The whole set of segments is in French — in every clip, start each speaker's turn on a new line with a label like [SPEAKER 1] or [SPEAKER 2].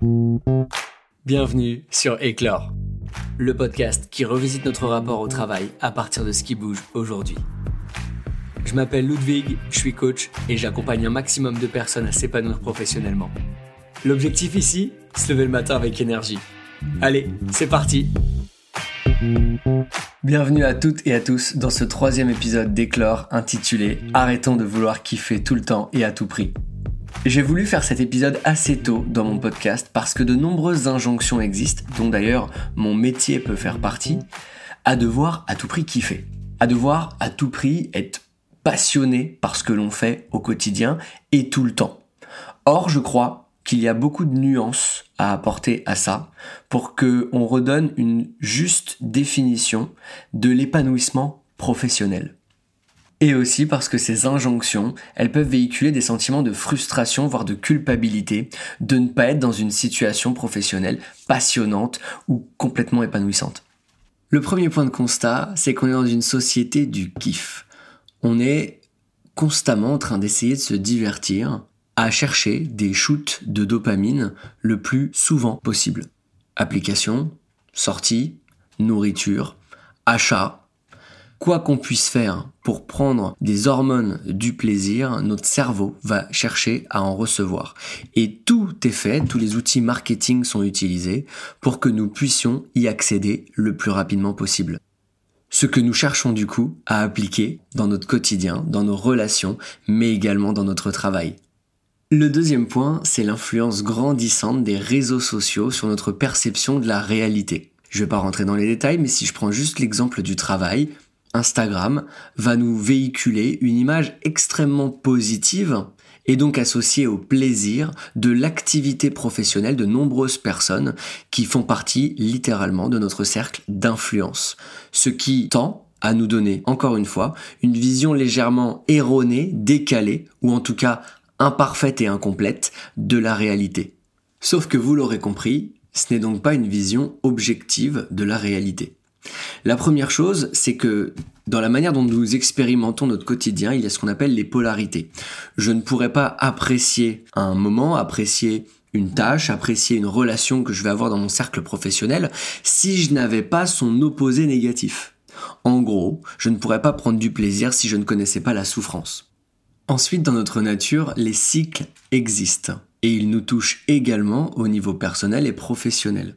[SPEAKER 1] Bienvenue sur Éclore, le podcast qui revisite notre rapport au travail à partir de ce qui bouge aujourd'hui. Je m'appelle Ludwig, je suis coach et j'accompagne un maximum de personnes à s'épanouir professionnellement. L'objectif ici, se lever le matin avec énergie. Allez, c'est parti Bienvenue à toutes et à tous dans ce troisième épisode d'Éclore intitulé Arrêtons de vouloir kiffer tout le temps et à tout prix. J'ai voulu faire cet épisode assez tôt dans mon podcast parce que de nombreuses injonctions existent, dont d'ailleurs mon métier peut faire partie, à devoir à tout prix kiffer, à devoir à tout prix être passionné par ce que l'on fait au quotidien et tout le temps. Or, je crois qu'il y a beaucoup de nuances à apporter à ça pour que on redonne une juste définition de l'épanouissement professionnel et aussi parce que ces injonctions, elles peuvent véhiculer des sentiments de frustration, voire de culpabilité, de ne pas être dans une situation professionnelle passionnante ou complètement épanouissante. Le premier point de constat, c'est qu'on est dans une société du kiff. On est constamment en train d'essayer de se divertir, à chercher des shoots de dopamine le plus souvent possible. Application, sortie, nourriture, achat, Quoi qu'on puisse faire pour prendre des hormones du plaisir, notre cerveau va chercher à en recevoir. Et tout est fait, tous les outils marketing sont utilisés pour que nous puissions y accéder le plus rapidement possible. Ce que nous cherchons du coup à appliquer dans notre quotidien, dans nos relations, mais également dans notre travail. Le deuxième point, c'est l'influence grandissante des réseaux sociaux sur notre perception de la réalité. Je vais pas rentrer dans les détails, mais si je prends juste l'exemple du travail, Instagram va nous véhiculer une image extrêmement positive et donc associée au plaisir de l'activité professionnelle de nombreuses personnes qui font partie littéralement de notre cercle d'influence. Ce qui tend à nous donner, encore une fois, une vision légèrement erronée, décalée, ou en tout cas imparfaite et incomplète de la réalité. Sauf que vous l'aurez compris, ce n'est donc pas une vision objective de la réalité. La première chose, c'est que dans la manière dont nous expérimentons notre quotidien, il y a ce qu'on appelle les polarités. Je ne pourrais pas apprécier un moment, apprécier une tâche, apprécier une relation que je vais avoir dans mon cercle professionnel si je n'avais pas son opposé négatif. En gros, je ne pourrais pas prendre du plaisir si je ne connaissais pas la souffrance. Ensuite, dans notre nature, les cycles existent et ils nous touchent également au niveau personnel et professionnel.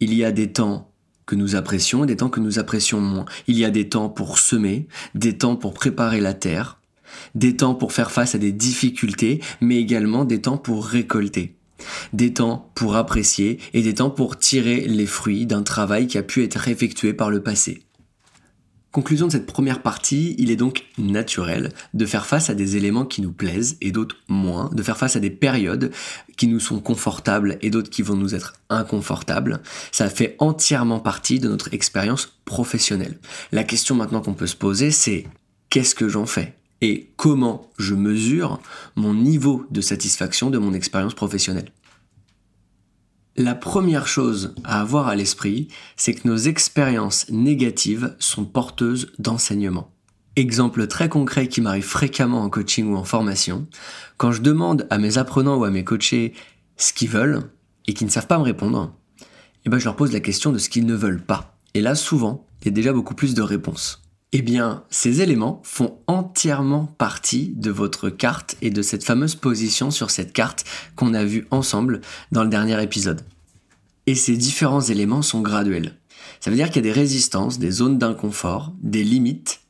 [SPEAKER 1] Il y a des temps que nous apprécions et des temps que nous apprécions moins. Il y a des temps pour semer, des temps pour préparer la terre, des temps pour faire face à des difficultés, mais également des temps pour récolter. Des temps pour apprécier et des temps pour tirer les fruits d'un travail qui a pu être effectué par le passé. Conclusion de cette première partie, il est donc naturel de faire face à des éléments qui nous plaisent et d'autres moins, de faire face à des périodes qui nous sont confortables et d'autres qui vont nous être inconfortables. Ça fait entièrement partie de notre expérience professionnelle. La question maintenant qu'on peut se poser, c'est qu'est-ce que j'en fais et comment je mesure mon niveau de satisfaction de mon expérience professionnelle? La première chose à avoir à l'esprit, c'est que nos expériences négatives sont porteuses d'enseignement. Exemple très concret qui m'arrive fréquemment en coaching ou en formation, quand je demande à mes apprenants ou à mes coachés ce qu'ils veulent et qu'ils ne savent pas me répondre, eh ben je leur pose la question de ce qu'ils ne veulent pas. Et là, souvent, il y a déjà beaucoup plus de réponses. Eh bien, ces éléments font entièrement partie de votre carte et de cette fameuse position sur cette carte qu'on a vue ensemble dans le dernier épisode. Et ces différents éléments sont graduels. Ça veut dire qu'il y a des résistances, des zones d'inconfort, des limites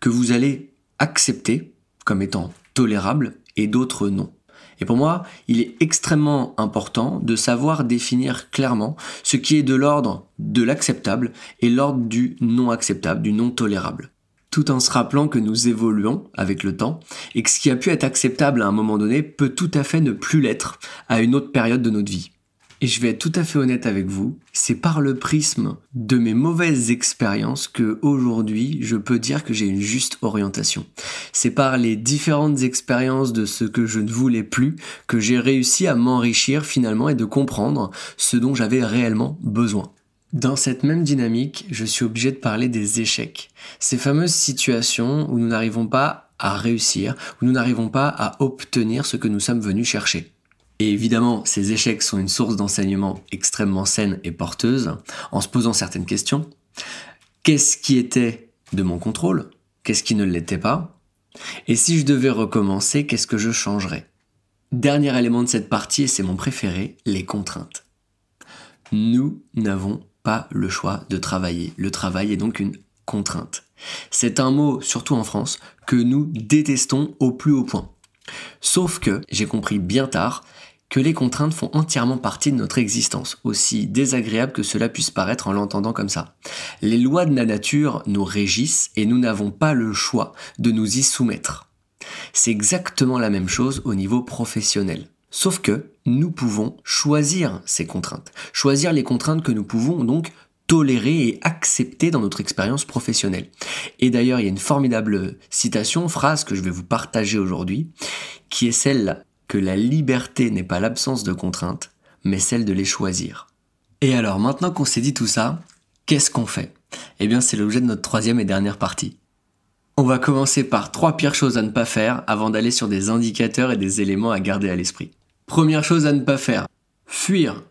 [SPEAKER 1] que vous allez accepter comme étant tolérables et d'autres non. Et pour moi, il est extrêmement important de savoir définir clairement ce qui est de l'ordre de l'acceptable et l'ordre du non acceptable, du non tolérable. Tout en se rappelant que nous évoluons avec le temps et que ce qui a pu être acceptable à un moment donné peut tout à fait ne plus l'être à une autre période de notre vie. Et je vais être tout à fait honnête avec vous, c'est par le prisme de mes mauvaises expériences que aujourd'hui je peux dire que j'ai une juste orientation. C'est par les différentes expériences de ce que je ne voulais plus que j'ai réussi à m'enrichir finalement et de comprendre ce dont j'avais réellement besoin. Dans cette même dynamique, je suis obligé de parler des échecs. Ces fameuses situations où nous n'arrivons pas à réussir, où nous n'arrivons pas à obtenir ce que nous sommes venus chercher. Et évidemment, ces échecs sont une source d'enseignement extrêmement saine et porteuse, en se posant certaines questions. Qu'est-ce qui était de mon contrôle? Qu'est-ce qui ne l'était pas? Et si je devais recommencer, qu'est-ce que je changerais? Dernier élément de cette partie, et c'est mon préféré, les contraintes. Nous n'avons pas le choix de travailler. Le travail est donc une contrainte. C'est un mot, surtout en France, que nous détestons au plus haut point. Sauf que, j'ai compris bien tard, que les contraintes font entièrement partie de notre existence, aussi désagréable que cela puisse paraître en l'entendant comme ça. Les lois de la nature nous régissent et nous n'avons pas le choix de nous y soumettre. C'est exactement la même chose au niveau professionnel. Sauf que nous pouvons choisir ces contraintes, choisir les contraintes que nous pouvons donc tolérer et accepter dans notre expérience professionnelle. Et d'ailleurs, il y a une formidable citation, phrase que je vais vous partager aujourd'hui, qui est celle que la liberté n'est pas l'absence de contraintes, mais celle de les choisir. Et alors, maintenant qu'on s'est dit tout ça, qu'est-ce qu'on fait? Eh bien, c'est l'objet de notre troisième et dernière partie. On va commencer par trois pires choses à ne pas faire avant d'aller sur des indicateurs et des éléments à garder à l'esprit. Première chose à ne pas faire, fuir.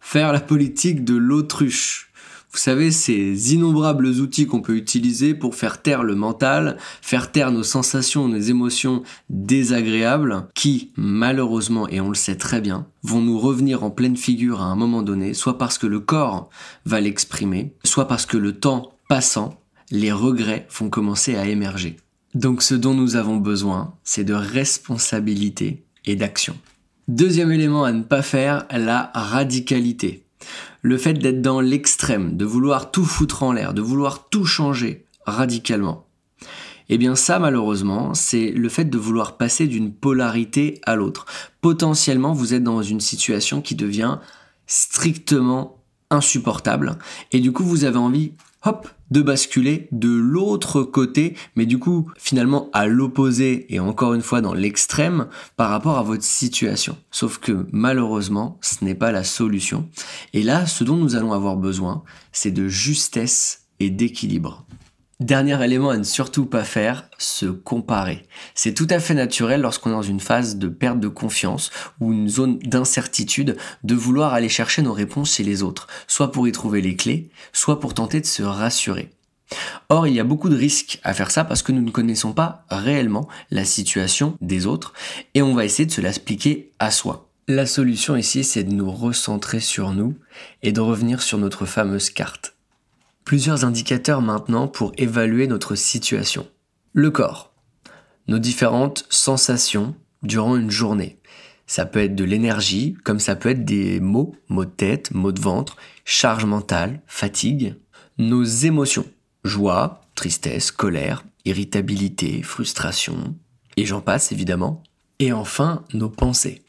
[SPEAKER 1] Faire la politique de l'autruche. Vous savez, ces innombrables outils qu'on peut utiliser pour faire taire le mental, faire taire nos sensations, nos émotions désagréables, qui, malheureusement, et on le sait très bien, vont nous revenir en pleine figure à un moment donné, soit parce que le corps va l'exprimer, soit parce que le temps passant, les regrets vont commencer à émerger. Donc ce dont nous avons besoin, c'est de responsabilité et d'action. Deuxième élément à ne pas faire, la radicalité. Le fait d'être dans l'extrême, de vouloir tout foutre en l'air, de vouloir tout changer radicalement. Eh bien ça malheureusement, c'est le fait de vouloir passer d'une polarité à l'autre. Potentiellement, vous êtes dans une situation qui devient strictement insupportable et du coup vous avez envie hop, de basculer de l'autre côté, mais du coup, finalement, à l'opposé et encore une fois dans l'extrême par rapport à votre situation. Sauf que malheureusement, ce n'est pas la solution. Et là, ce dont nous allons avoir besoin, c'est de justesse et d'équilibre. Dernier élément à ne surtout pas faire, se comparer. C'est tout à fait naturel lorsqu'on est dans une phase de perte de confiance ou une zone d'incertitude de vouloir aller chercher nos réponses chez les autres, soit pour y trouver les clés, soit pour tenter de se rassurer. Or, il y a beaucoup de risques à faire ça parce que nous ne connaissons pas réellement la situation des autres et on va essayer de se l'expliquer à soi. La solution ici, c'est de nous recentrer sur nous et de revenir sur notre fameuse carte plusieurs indicateurs maintenant pour évaluer notre situation. Le corps. Nos différentes sensations durant une journée. Ça peut être de l'énergie, comme ça peut être des mots, mots de tête, mots de ventre, charge mentale, fatigue. Nos émotions. Joie, tristesse, colère, irritabilité, frustration. Et j'en passe évidemment. Et enfin, nos pensées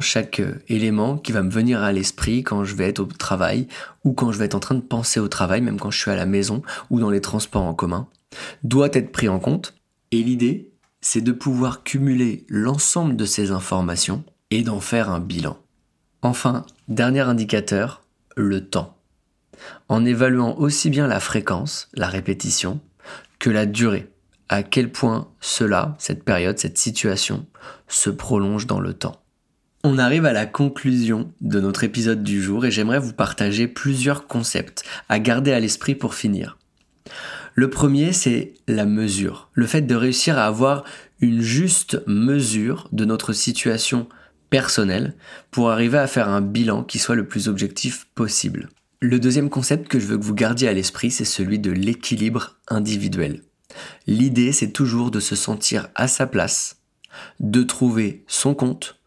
[SPEAKER 1] chaque euh, élément qui va me venir à l'esprit quand je vais être au travail ou quand je vais être en train de penser au travail, même quand je suis à la maison ou dans les transports en commun, doit être pris en compte. Et l'idée, c'est de pouvoir cumuler l'ensemble de ces informations et d'en faire un bilan. Enfin, dernier indicateur, le temps. En évaluant aussi bien la fréquence, la répétition, que la durée, à quel point cela, cette période, cette situation, se prolonge dans le temps. On arrive à la conclusion de notre épisode du jour et j'aimerais vous partager plusieurs concepts à garder à l'esprit pour finir. Le premier, c'est la mesure. Le fait de réussir à avoir une juste mesure de notre situation personnelle pour arriver à faire un bilan qui soit le plus objectif possible. Le deuxième concept que je veux que vous gardiez à l'esprit, c'est celui de l'équilibre individuel. L'idée, c'est toujours de se sentir à sa place, de trouver son compte,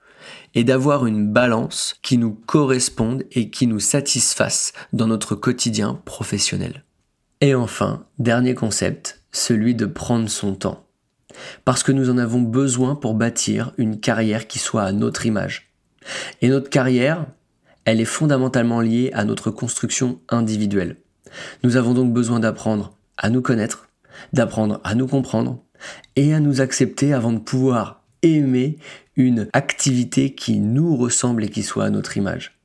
[SPEAKER 1] et d'avoir une balance qui nous corresponde et qui nous satisfasse dans notre quotidien professionnel. Et enfin, dernier concept, celui de prendre son temps. Parce que nous en avons besoin pour bâtir une carrière qui soit à notre image. Et notre carrière, elle est fondamentalement liée à notre construction individuelle. Nous avons donc besoin d'apprendre à nous connaître, d'apprendre à nous comprendre et à nous accepter avant de pouvoir aimer une activité qui nous ressemble et qui soit à notre image.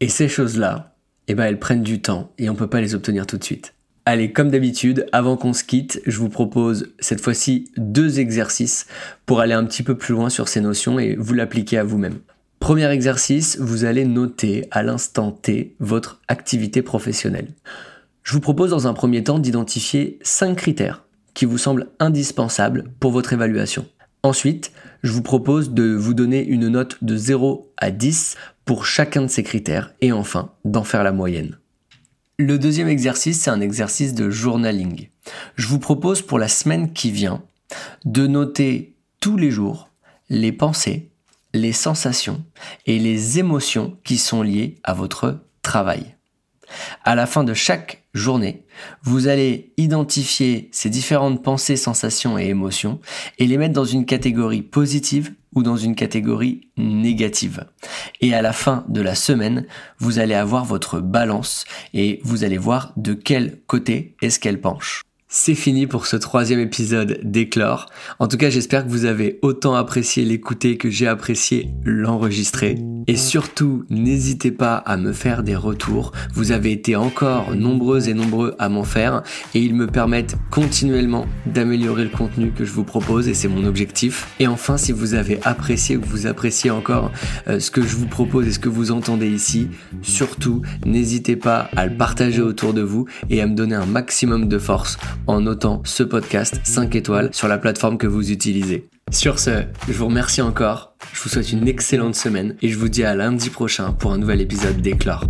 [SPEAKER 1] Et ces choses-là, eh ben, elles prennent du temps et on ne peut pas les obtenir tout de suite. Allez, comme d'habitude, avant qu'on se quitte, je vous propose cette fois-ci deux exercices pour aller un petit peu plus loin sur ces notions et vous l'appliquer à vous-même. Premier exercice, vous allez noter à l'instant T votre activité professionnelle. Je vous propose dans un premier temps d'identifier 5 critères qui vous semblent indispensables pour votre évaluation. Ensuite, je vous propose de vous donner une note de 0 à 10 pour chacun de ces critères et enfin d'en faire la moyenne. Le deuxième exercice, c'est un exercice de journaling. Je vous propose pour la semaine qui vient de noter tous les jours les pensées, les sensations et les émotions qui sont liées à votre travail. À la fin de chaque journée, vous allez identifier ces différentes pensées, sensations et émotions et les mettre dans une catégorie positive ou dans une catégorie négative. Et à la fin de la semaine, vous allez avoir votre balance et vous allez voir de quel côté est-ce qu'elle penche. C'est fini pour ce troisième épisode d'Éclore. En tout cas, j'espère que vous avez autant apprécié l'écouter que j'ai apprécié l'enregistrer. Et surtout, n'hésitez pas à me faire des retours. Vous avez été encore nombreux et nombreux à m'en faire et ils me permettent continuellement d'améliorer le contenu que je vous propose et c'est mon objectif. Et enfin, si vous avez apprécié ou que vous appréciez encore euh, ce que je vous propose et ce que vous entendez ici, surtout, n'hésitez pas à le partager autour de vous et à me donner un maximum de force en notant ce podcast 5 étoiles sur la plateforme que vous utilisez. Sur ce, je vous remercie encore, je vous souhaite une excellente semaine et je vous dis à lundi prochain pour un nouvel épisode d'Éclore.